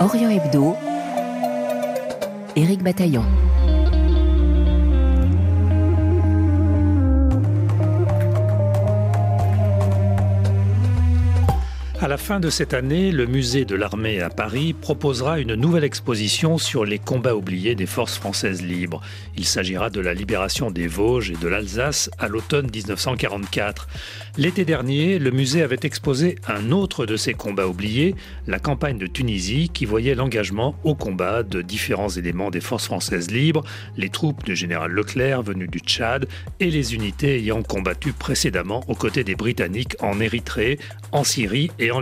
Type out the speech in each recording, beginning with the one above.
Orient Hebdo, Éric Bataillon. À la fin de cette année, le musée de l'armée à Paris proposera une nouvelle exposition sur les combats oubliés des forces françaises libres. Il s'agira de la libération des Vosges et de l'Alsace à l'automne 1944. L'été dernier, le musée avait exposé un autre de ces combats oubliés, la campagne de Tunisie, qui voyait l'engagement au combat de différents éléments des forces françaises libres, les troupes du général Leclerc venues du Tchad et les unités ayant combattu précédemment aux côtés des Britanniques en Érythrée, en Syrie et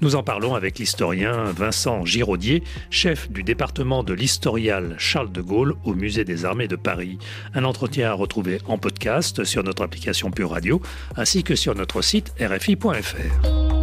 Nous en parlons avec l'historien Vincent Giraudier, chef du département de l'historial Charles de Gaulle au Musée des Armées de Paris. Un entretien à retrouver en podcast sur notre application Pure Radio ainsi que sur notre site rfi.fr.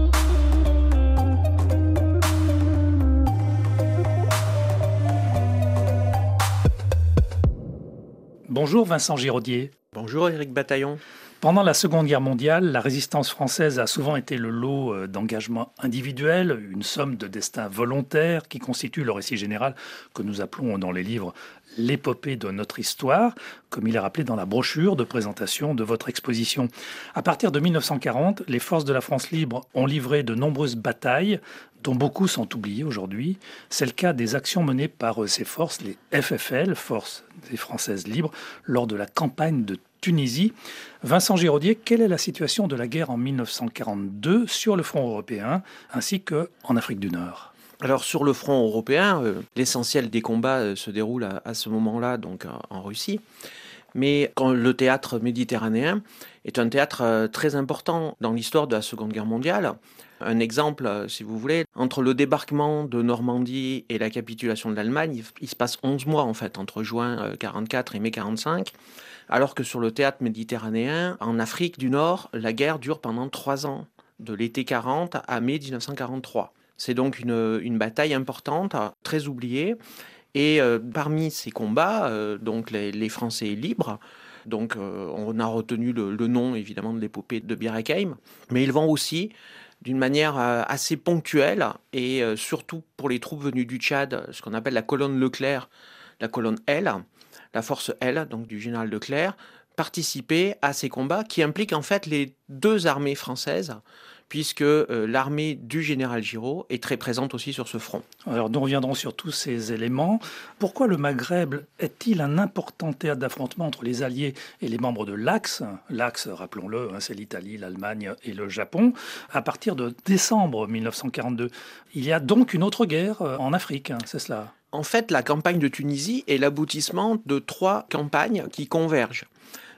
Bonjour Vincent Giraudier. Bonjour Éric Bataillon. Pendant la Seconde Guerre mondiale, la résistance française a souvent été le lot euh, d'engagements individuels, une somme de destins volontaires qui constitue le récit général que nous appelons dans les livres l'épopée de notre histoire, comme il est rappelé dans la brochure de présentation de votre exposition. À partir de 1940, les forces de la France libre ont livré de nombreuses batailles, dont beaucoup sont oubliées aujourd'hui. C'est le cas des actions menées par euh, ces forces, les FFL, Forces des Françaises libres, lors de la campagne de Tunisie. Vincent Giraudier, quelle est la situation de la guerre en 1942 sur le front européen ainsi qu'en Afrique du Nord? Alors sur le front européen, euh, l'essentiel des combats euh, se déroule à, ce moment-là, donc euh, en Russie. Mais quand le théâtre méditerranéen est un théâtre très important dans l'histoire de la Seconde Guerre mondiale. Un exemple, si vous voulez, entre le débarquement de Normandie et la capitulation de l'Allemagne, il se passe 11 mois en fait, entre juin 44 et mai 45 alors que sur le théâtre méditerranéen, en Afrique du Nord, la guerre dure pendant trois ans, de l'été 40 à mai 1943. C'est donc une, bataille importante, très oubliée. Et euh, parmi ces combats, euh, donc les, Français libres, donc euh, on a retenu le, nom évidemment de l'épopée de Birakeim, mais ils vont aussi d'une manière assez ponctuelle et surtout pour les troupes venues du Tchad, ce qu'on appelle la colonne Leclerc, la colonne L, la force L, donc du général Leclerc, participer à ces combats qui impliquent en fait les deux armées françaises, puisque euh, l'armée du général Giraud est très présente aussi sur ce front. Alors nous reviendrons sur tous ces éléments. Pourquoi le Maghreb est-il un important théâtre d'affrontement entre les Alliés et les membres de l'Axe? L'Axe, rappelons-le, hein, c'est l'Italie, l'Allemagne et le Japon. À partir de décembre 1942, il y a donc une autre guerre euh, en Afrique, hein, c'est cela en fait, la campagne de Tunisie est l'aboutissement de trois campagnes qui convergent.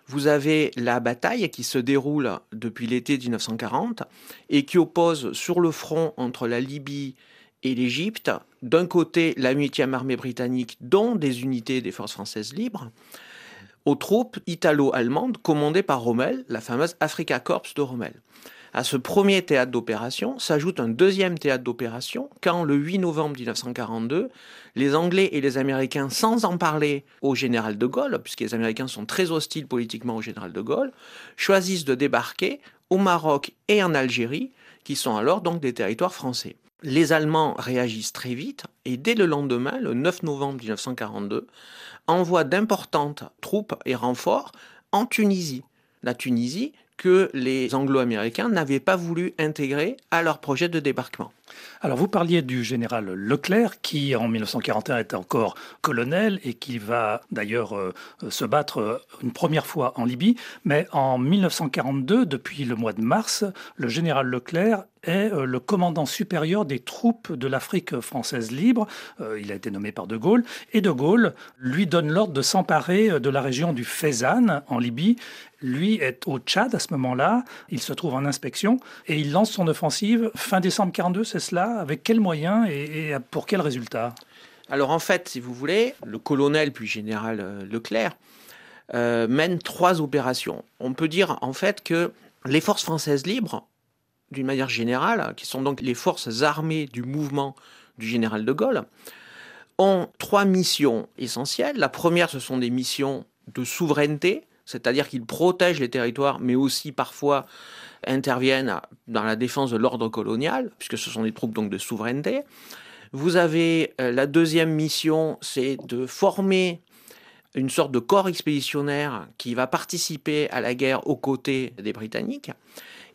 Vous avez la bataille qui se déroule depuis l'été 1940 et qui oppose sur le front entre la Libye et l'Égypte, d'un côté la 8e armée britannique, dont des unités des forces françaises libres, aux troupes italo-allemandes commandées par Rommel, la fameuse Afrika Corps de Rommel. À ce premier théâtre d'opération s'ajoute un deuxième théâtre d'opération quand, le 8 novembre 1942, les Anglais et les Américains, sans en parler au général de Gaulle, puisque les Américains sont très hostiles politiquement au général de Gaulle, choisissent de débarquer au Maroc et en Algérie, qui sont alors donc des territoires français. Les Allemands réagissent très vite et dès le lendemain, le 9 novembre 1942, envoient d'importantes troupes et renforts en Tunisie. La Tunisie, que les Anglo-Américains n'avaient pas voulu intégrer à leur projet de débarquement. Alors vous parliez du général Leclerc qui en 1941 est encore colonel et qui va d'ailleurs euh, se battre euh, une première fois en Libye, mais en 1942, depuis le mois de mars, le général Leclerc est euh, le commandant supérieur des troupes de l'Afrique française libre. il a été nommé par De Gaulle. Et De Gaulle lui donne l'ordre de s'emparer de la région du Fezzan en Libye. Lui est au Tchad à ce moment-là. Il se trouve en inspection et il lance son offensive fin décembre 42, c'est cela Avec quels moyens et, pour quels résultats? Alors en fait, si vous voulez, le colonel puis général euh, Leclerc euh, mène trois opérations. On peut dire en fait que les forces françaises libres, d'une manière générale, qui sont donc les forces armées du mouvement du général de Gaulle, ont trois missions essentielles. La première, ce sont des missions de souveraineté, c'est-à-dire qu'ils protègent les territoires, mais aussi parfois interviennent dans la défense de l'ordre colonial, puisque ce sont des troupes donc de souveraineté. Vous avez euh, la deuxième mission, c'est de former une sorte de corps expéditionnaire qui va participer à la guerre aux côtés des Britanniques.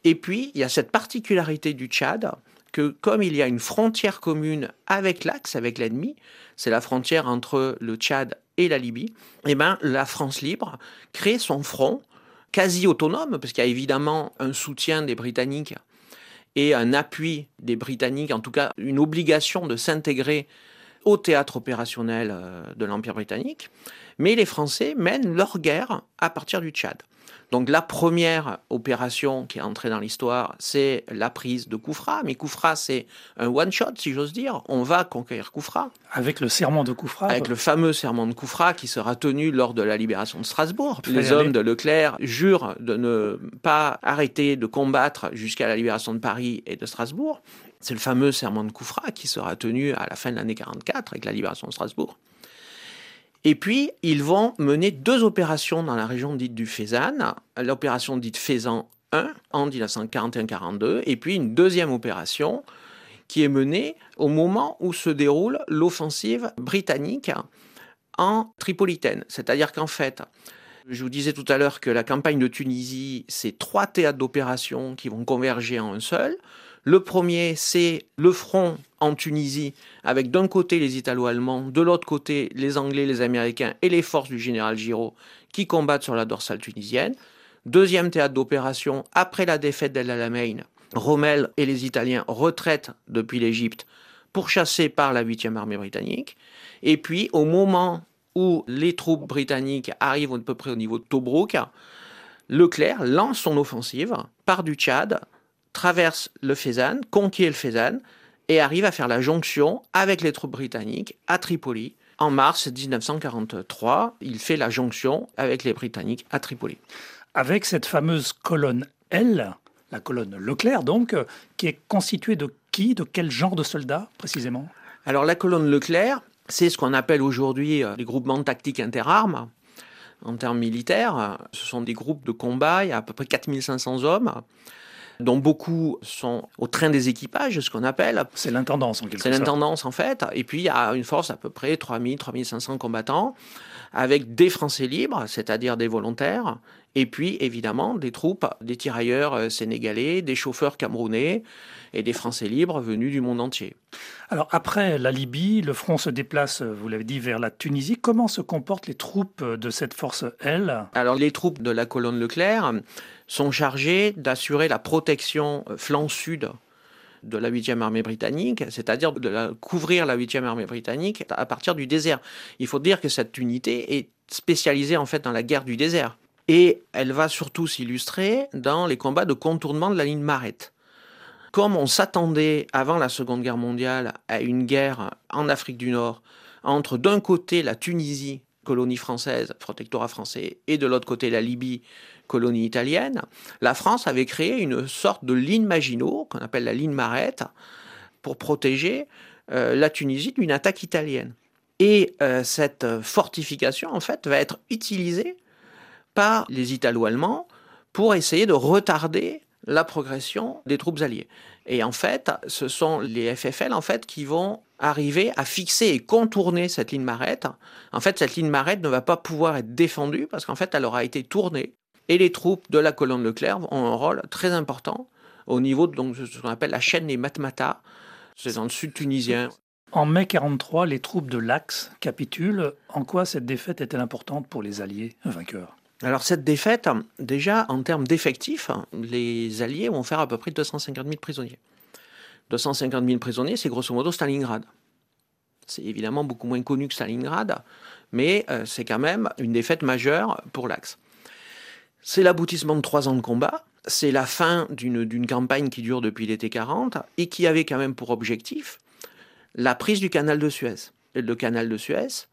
Et puis, il y a cette particularité du Tchad que comme il y a une frontière commune avec l'Axe, avec l'ennemi, c'est la frontière entre le Tchad et la Libye, eh ben, la France libre crée son front quasi autonome, parce qu'il y a évidemment un soutien des Britanniques et un appui des Britanniques, en tout cas une obligation de s'intégrer au théâtre opérationnel euh, de l'Empire britannique. Mais les Français mènent leur guerre à partir du Tchad. Donc la première opération qui est entrée dans l'histoire, c'est la prise de Koufra. Mais Koufra, c'est un one-shot, si j'ose dire. On va conquérir Koufra. Avec le serment de Koufra Avec le fameux serment de Koufra qui sera tenu lors de la libération de Strasbourg. Les hommes de Leclerc jurent de ne pas arrêter de combattre jusqu'à la libération de Paris et de Strasbourg. C'est le fameux serment de Koufra qui sera tenu à la fin de l'année 44 avec la libération de Strasbourg. Et puis, ils vont mener deux opérations dans la région dite du Fezzan. L'opération dite Faisan 1 en 1941-42, et puis une deuxième opération qui est menée au moment où se déroule l'offensive britannique en Tripolitaine. C'est-à-dire qu'en fait, je vous disais tout à l'heure que la campagne de Tunisie, c'est trois théâtres d'opération qui vont converger en un seul. Le premier, c'est le front en Tunisie, avec d'un côté les Italo-Allemands, de l'autre côté les Anglais, les Américains et les forces du général Giraud qui combattent sur la dorsale tunisienne. Deuxième théâtre d'opération, après la défaite d'El Alamein, Rommel et les Italiens retraitent depuis l'Égypte pour chasser par la 8e armée britannique. Et puis, au moment où les troupes britanniques arrivent à peu près au niveau de Tobruk, Leclerc lance son offensive, part du Tchad, traverse le Fezzan, conquiert le Fezzan et arrive à faire la jonction avec les troupes britanniques à Tripoli. En mars 1943, il fait la jonction avec les Britanniques à Tripoli. Avec cette fameuse colonne L, la colonne Leclerc donc, qui est constituée de qui, de quel genre de soldats précisément? Alors la colonne Leclerc, c'est ce qu'on appelle aujourd'hui euh, les groupements tactiques interarmes. En termes militaires, ce sont des groupes de combat, il y a à peu près 4500 hommes dont beaucoup sont au train des équipages, ce qu'on appelle. C'est l'intendance en quelque sorte. C'est l'intendance en fait. Et puis il y a une force à peu près 3000, 3500 combattants avec des Français libres, c'est-à-dire des volontaires, et puis évidemment des troupes, des tirailleurs euh, sénégalais, des chauffeurs camerounais et des Français libres venus du monde entier. Alors après la Libye, le front se déplace, vous l'avez dit, vers la Tunisie. Comment se comportent les troupes de cette force L Alors les troupes de la colonne Leclerc sont chargées d'assurer la protection euh, flanc sud de la 8e armée britannique, c'est-à-dire de couvrir la 8e armée britannique à partir du désert. Il faut dire que cette unité est spécialisée en fait dans la guerre du désert. Et elle va surtout s'illustrer dans les combats de contournement de la ligne Marette. Comme on s'attendait avant la Seconde Guerre mondiale à une guerre en Afrique du Nord entre d'un côté la Tunisie, colonie française, protectorat français, et de l'autre côté la Libye, colonie italienne, la France avait créé une sorte de ligne Maginot, qu'on appelle la ligne Marette, pour protéger euh, la Tunisie d'une attaque italienne. Et euh, cette fortification, en fait, va être utilisée par les Italo-Allemands pour essayer de retarder la progression des troupes alliées. Et en fait, ce sont les FFL en fait qui vont arriver à fixer et contourner cette ligne marette. En fait, cette ligne marette ne va pas pouvoir être défendue parce qu'en fait, elle aura été tournée et les troupes de la colonne Leclerc ont un rôle très important au niveau de ce qu'on appelle la chaîne des Matmata. C'est dans le sud tunisien. En mai 43, les troupes de l'Axe capitulent. En quoi cette défaite est-elle importante pour les Alliés vainqueurs? Alors cette défaite, déjà en termes d'effectifs, les Alliés vont faire à peu près 250 000 prisonniers. 250 000 prisonniers, c'est grosso modo Stalingrad. C'est évidemment beaucoup moins connu que Stalingrad, mais euh, c'est quand même une défaite majeure pour l'Axe. C'est l'aboutissement de trois ans de combat, c'est la fin d'une campagne qui dure depuis l'été 40 et qui avait quand même pour objectif la prise du canal de Suez. Le canal de Suez,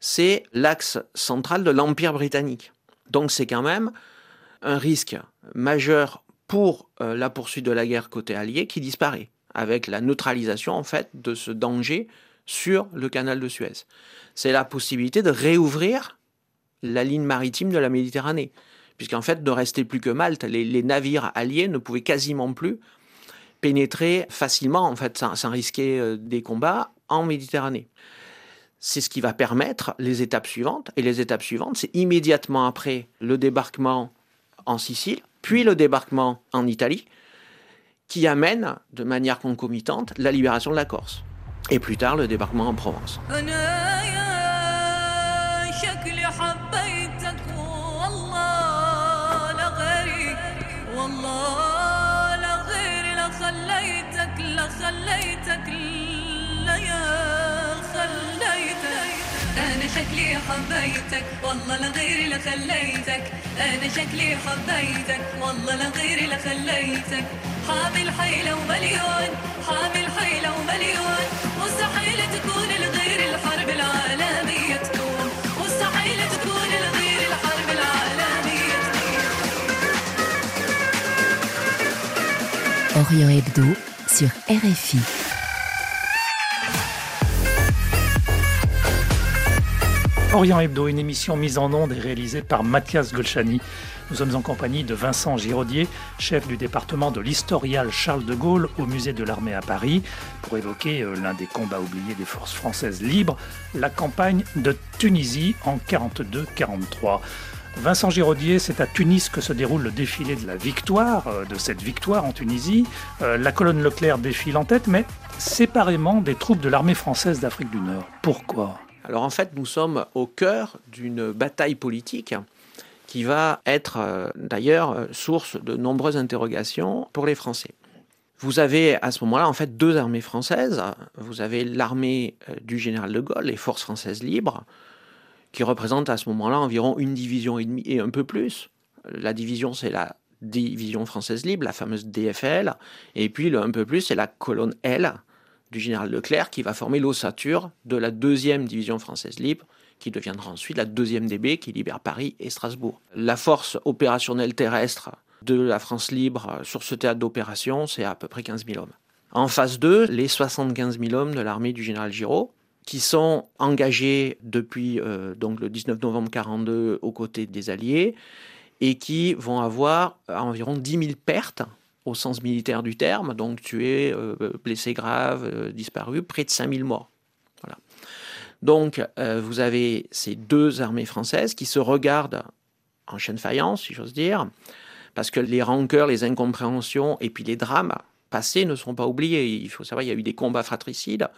c'est l'axe central de l'Empire britannique. Donc c'est quand même un risque majeur pour euh, la poursuite de la guerre côté allié qui disparaît, avec la neutralisation en fait de ce danger sur le canal de Suez. C'est la possibilité de réouvrir la ligne maritime de la Méditerranée puisqu'en fait, ne restait plus que Malte. Les, navires alliés ne pouvaient quasiment plus pénétrer facilement, sans, risquer euh, des combats en Méditerranée. C'est ce qui va permettre les étapes suivantes. Et les étapes suivantes, c'est immédiatement après le débarquement en Sicile, puis le débarquement en Italie, qui amène de manière concomitante la libération de la Corse. Et plus tard, le débarquement en Provence. أنا شكلي حبيتك والله لغيري لخليتك أنا شكلي حبيتك والله لغيري لخليتك حامل حيلة ومليون حامل حيلة ومليون. مستحيل تكون لغير الحرب العالمية تكون. مستحيل تكون لغير الحرب العالمية تكون. Orient Hebdo sur RFI. Orient Hebdo, une émission mise en onde et réalisée par Mathias Golchani. Nous sommes en compagnie de Vincent Giraudier, chef du département de l'historial Charles de Gaulle au musée de l'armée à Paris, pour évoquer euh, l'un des combats oubliés des forces françaises libres, la campagne de Tunisie en 42-43. Vincent Giraudier, c'est à Tunis que se déroule le défilé de la victoire, euh, de cette victoire en Tunisie. Euh, la colonne Leclerc défile en tête, mais séparément des troupes de l'armée française d'Afrique du Nord. Pourquoi? Alors en fait, nous sommes au cœur d'une bataille politique qui va être euh, d'ailleurs euh, source de nombreuses interrogations pour les Français. Vous avez à ce moment-là en fait deux armées françaises. Vous avez l'armée euh, du général de Gaulle, les forces françaises libres, qui représentent à ce moment-là environ une division et demie et un peu plus. La division, c'est la division française libre, la fameuse DFL, et puis le un peu plus, c'est la colonne L du général Leclerc qui va former l'ossature de la deuxième division française libre, qui deviendra ensuite la deuxième DB qui libère Paris et Strasbourg. La force opérationnelle terrestre de la France libre sur ce théâtre d'opération, c'est à peu près 15 000 hommes. En phase 2, les 75 000 hommes de l'armée du général Giraud, qui sont engagés depuis euh, donc le 19 novembre 42 aux côtés des Alliés et qui vont avoir environ 10 000 pertes au sens militaire du terme, donc tués, euh, blessés graves, euh, disparus, près de 5 000 morts. Voilà. Donc euh, vous avez ces deux armées françaises qui se regardent en chaîne faïence, si j'ose dire, parce que les rancœurs, les incompréhensions et puis les drames passés ne sont pas oubliés. Il faut savoir, il y a eu des combats fratricides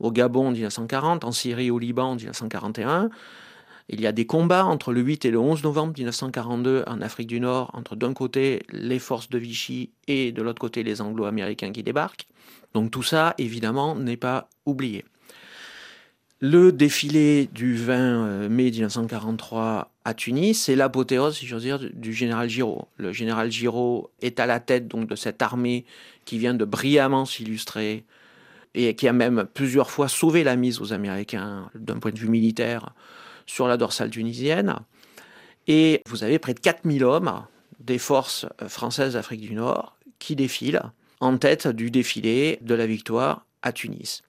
au Gabon en 1940, en Syrie, au Liban en 1941. Il y a des combats entre le 8 et le 11 novembre 1942 en Afrique du Nord, entre d'un côté les forces de Vichy et de l'autre côté les Anglo-Américains qui débarquent. Donc tout ça, évidemment, n'est pas oublié. Le défilé du 20 euh, mai 1943 à Tunis, c'est l'apothéose, si j'ose dire, du général Giraud. Le général Giraud est à la tête donc de cette armée qui vient de brillamment s'illustrer et qui a même plusieurs fois sauvé la mise aux Américains d'un point de vue militaire sur la dorsale tunisienne. Et vous avez près de 4000 hommes des forces françaises d'Afrique du Nord qui défilent en tête du défilé de la victoire à Tunis.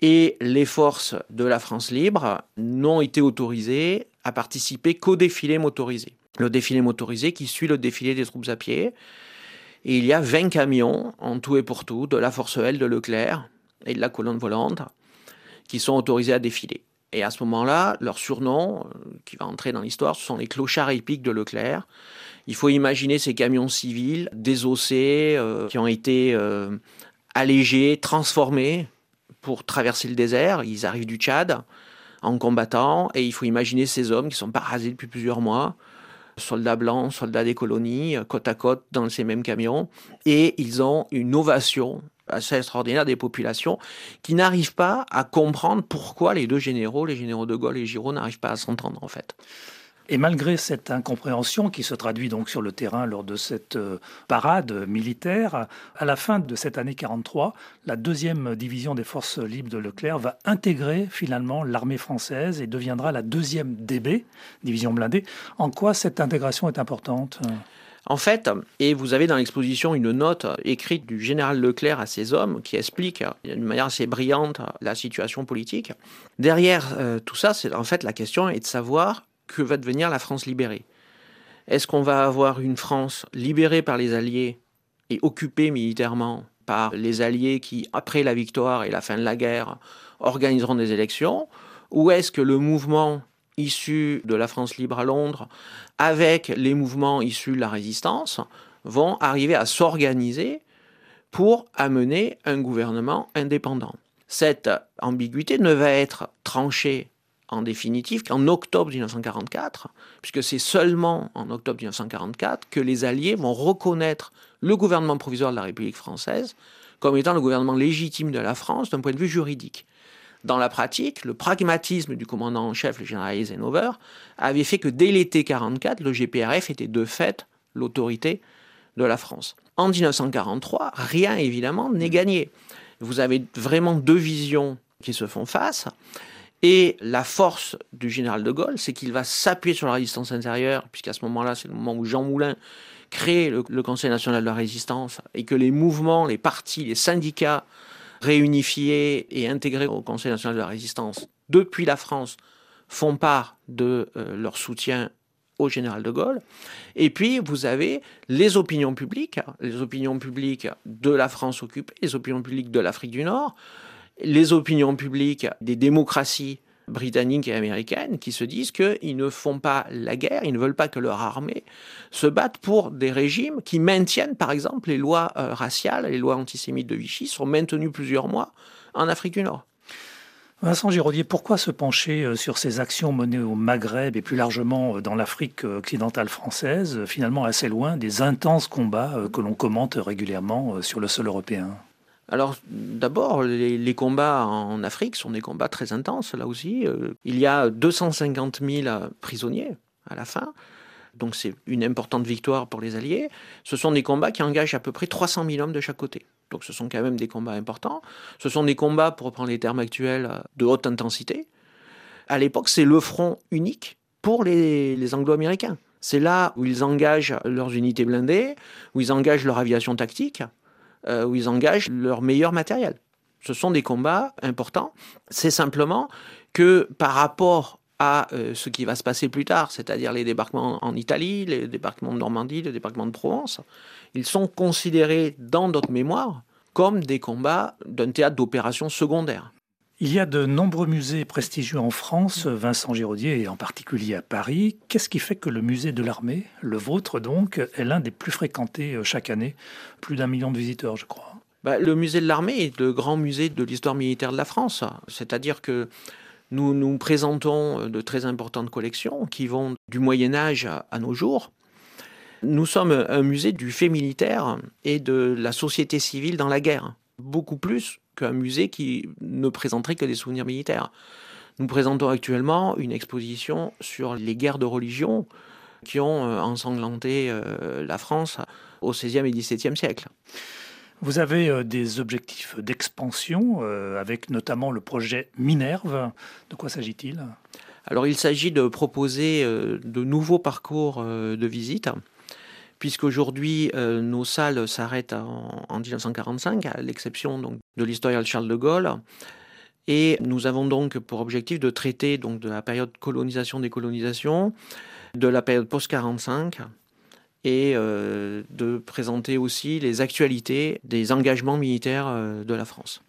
Et les forces de la France libre n'ont été autorisées à participer qu'au défilé motorisé. Le défilé motorisé qui suit le défilé des troupes à pied. Et il y a 20 camions en tout et pour tout de la force L de Leclerc et de la colonne volante qui sont autorisés à défiler. Et à ce moment-là, leur surnom, euh, qui va entrer dans l'histoire, ce sont les clochards épiques de Leclerc. Il faut imaginer ces camions civils désossés, euh, qui ont été euh, allégés, transformés pour traverser le désert. Ils arrivent du Tchad en combattant, et il faut imaginer ces hommes qui sont parasés depuis plusieurs mois, soldats blancs, soldats des colonies, côte à côte dans ces mêmes camions, et ils ont une ovation assez extraordinaire des populations qui n'arrivent pas à comprendre pourquoi les deux généraux, les généraux de Gaulle et Giraud, n'arrivent pas à s'entendre en fait. Et malgré cette incompréhension qui se traduit donc sur le terrain lors de cette euh, parade militaire, à la fin de cette année 43, la deuxième division des forces libres de Leclerc va intégrer finalement l'armée française et deviendra la deuxième DB, division blindée. En quoi cette intégration est importante? En fait, et vous avez dans l'exposition une note écrite du général Leclerc à ses hommes qui explique d'une manière assez brillante la situation politique. Derrière euh, tout ça, c'est en fait la question est de savoir que va devenir la France libérée. Est-ce qu'on va avoir une France libérée par les Alliés et occupée militairement par les Alliés qui, après la victoire et la fin de la guerre, organiseront des élections? Ou est-ce que le mouvement issu de la France libre à Londres, avec les mouvements issus de la résistance, vont arriver à s'organiser pour amener un gouvernement indépendant. Cette ambiguïté ne va être tranchée en définitive qu'en octobre 1944, puisque c'est seulement en octobre 1944 que les Alliés vont reconnaître le gouvernement provisoire de la République française comme étant le gouvernement légitime de la France d'un point de vue juridique. Dans la pratique, le pragmatisme du commandant en chef, le général Eisenhower, avait fait que dès l'été 1944, le GPRF était de fait l'autorité de la France. En 1943, rien évidemment n'est gagné. Vous avez vraiment deux visions qui se font face. Et la force du général de Gaulle, c'est qu'il va s'appuyer sur la résistance intérieure, puisqu'à ce moment-là, c'est le moment où Jean Moulin crée le, le, Conseil national de la résistance, et que les mouvements, les partis, les syndicats réunifiés et intégrés au Conseil national de la résistance depuis la France font part de euh, leur soutien au général de Gaulle. Et puis, vous avez les opinions publiques, les opinions publiques de la France occupée, les opinions publiques de l'Afrique du Nord, les opinions publiques des démocraties britanniques et américaines qui se disent qu'ils ne font pas la guerre, ils ne veulent pas que leur armée se batte pour des régimes qui maintiennent, par exemple, les lois euh, raciales, les lois antisémites de Vichy sont maintenues plusieurs mois en Afrique du Nord. Vincent Giraudier, pourquoi se pencher euh, sur ces actions menées au Maghreb et plus largement euh, dans l'Afrique occidentale française, finalement assez loin des intenses combats que l'on commente régulièrement sur le sol européen? Alors d'abord, les, combats en Afrique sont des combats très intenses, là aussi. il y a 250 000 prisonniers à la fin. Donc c'est une importante victoire pour les Alliés. Ce sont des combats qui engagent à peu près 300 000 hommes de chaque côté. Donc ce sont quand même des combats importants. Ce sont des combats, pour reprendre les termes actuels, de haute intensité. À l'époque, c'est le front unique pour les, les Anglo-Américains. C'est là où ils engagent leurs unités blindées, où ils engagent leur aviation tactique, euh, où ils engagent leur meilleur matériel. Ce sont des combats importants. C'est simplement que par rapport à euh, ce qui va se passer plus tard, c'est-à-dire les débarquements en Italie, les débarquements de Normandie, les débarquements de Provence, ils sont considérés dans notre mémoire comme des combats d'un théâtre d'opération secondaire. Il y a de nombreux musées prestigieux en France, Vincent Giraudier et en particulier à Paris. Qu'est-ce qui fait que le musée de l'armée, le vôtre donc, est l'un des plus fréquentés euh, chaque année? Plus d'un million de visiteurs, je crois. Bah, le musée de l'armée est le grand musée de l'histoire militaire de la France. C'est-à-dire que nous nous présentons euh, de très importantes collections qui vont du Moyen Âge à nos jours. Nous sommes un musée du fait militaire et de la société civile dans la guerre, beaucoup plus qu'un musée qui ne présenterait que des souvenirs militaires. Nous présentons actuellement une exposition sur les guerres de religion qui ont euh, ensanglanté euh, la France au XVIe et XVIIe siècle. Vous avez euh, des objectifs d'expansion, avec notamment le projet Minerve. De quoi s'agit-il? Alors il s'agit de proposer de nouveaux parcours de visite puisqu'aujourd'hui euh, nos salles s'arrêtent en, 1945, à l'exception donc de l'historial Charles de Gaulle. Et nous avons donc pour objectif de traiter donc de la période colonisation-décolonisation, de la période post-45 et euh, de présenter aussi les actualités des engagements militaires euh, de la France.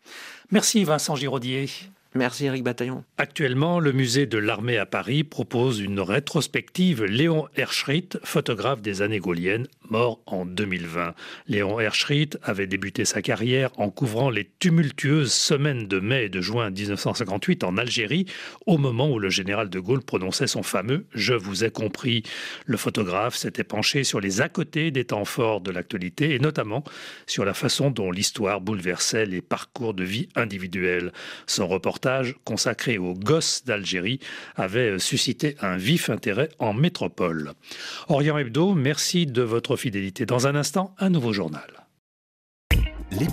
Merci Vincent Giraudier. Merci Eric Bataillon. Actuellement, le musée de l'armée à Paris propose une rétrospective Léon Herschritt, photographe des années gauliennes, mort en 2020. Léon Herschritt avait débuté sa carrière en couvrant les tumultueuses semaines de mai et de juin 1958 en Algérie, au moment où le général de Gaulle prononçait son fameux Je vous ai compris. Le photographe s'était penché sur les à côté des temps forts de l'actualité et notamment sur la façon dont l'histoire bouleversait les parcours de vie individuels. Son reportage consacré aux gosses d'Algérie avait suscité un vif intérêt en métropole. Orient Hebdo, merci de votre fidélité. Dans un instant, un nouveau journal.